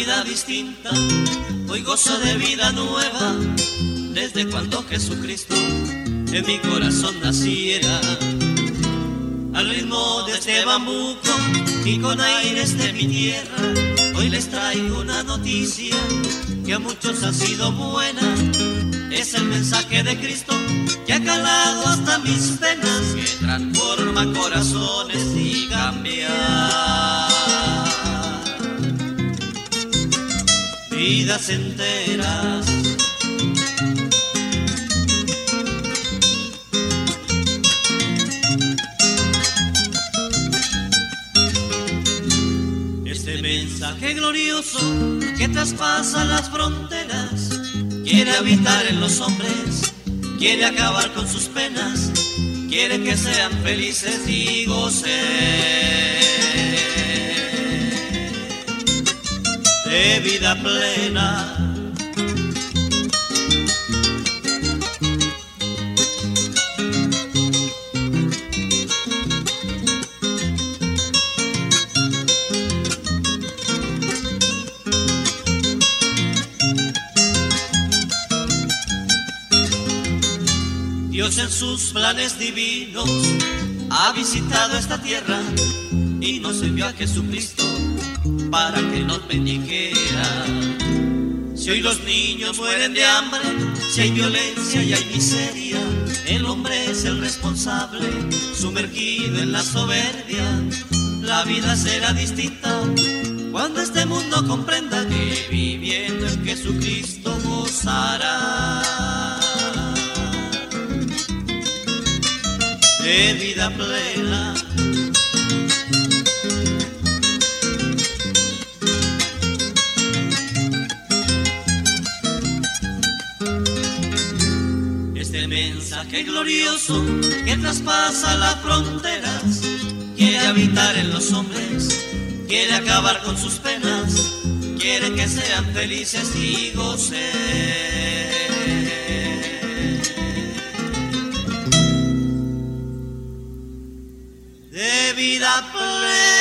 será distinta. Hoy gozo de vida nueva desde cuando Jesucristo en mi corazón naciera. Al ritmo de este bambuco y con aires de mi tierra, hoy les traigo una noticia que a muchos ha sido buena. Es el mensaje de Cristo que ha calado hasta mis penas, que transforma corazones y cambia vidas enteras. Este mensaje glorioso que traspasa las fronteras quiere habitar en los hombres, quiere acabar con sus penas, quiere que sean felices y gocen de vida plena. Dios en sus planes divinos ha visitado esta tierra y nos envió a Jesucristo para que nos bendijera. Si hoy los niños mueren de hambre, si hay violencia y hay miseria, el hombre es el responsable, sumergido en la soberbia. La vida será distinta cuando este mundo comprenda que viviendo en Jesucristo gozará de vida plena. Este mensaje glorioso que traspasa las fronteras quiere habitar en los hombres, quiere acabar con sus penas, quiere que sean felices y gocen. de vida plena.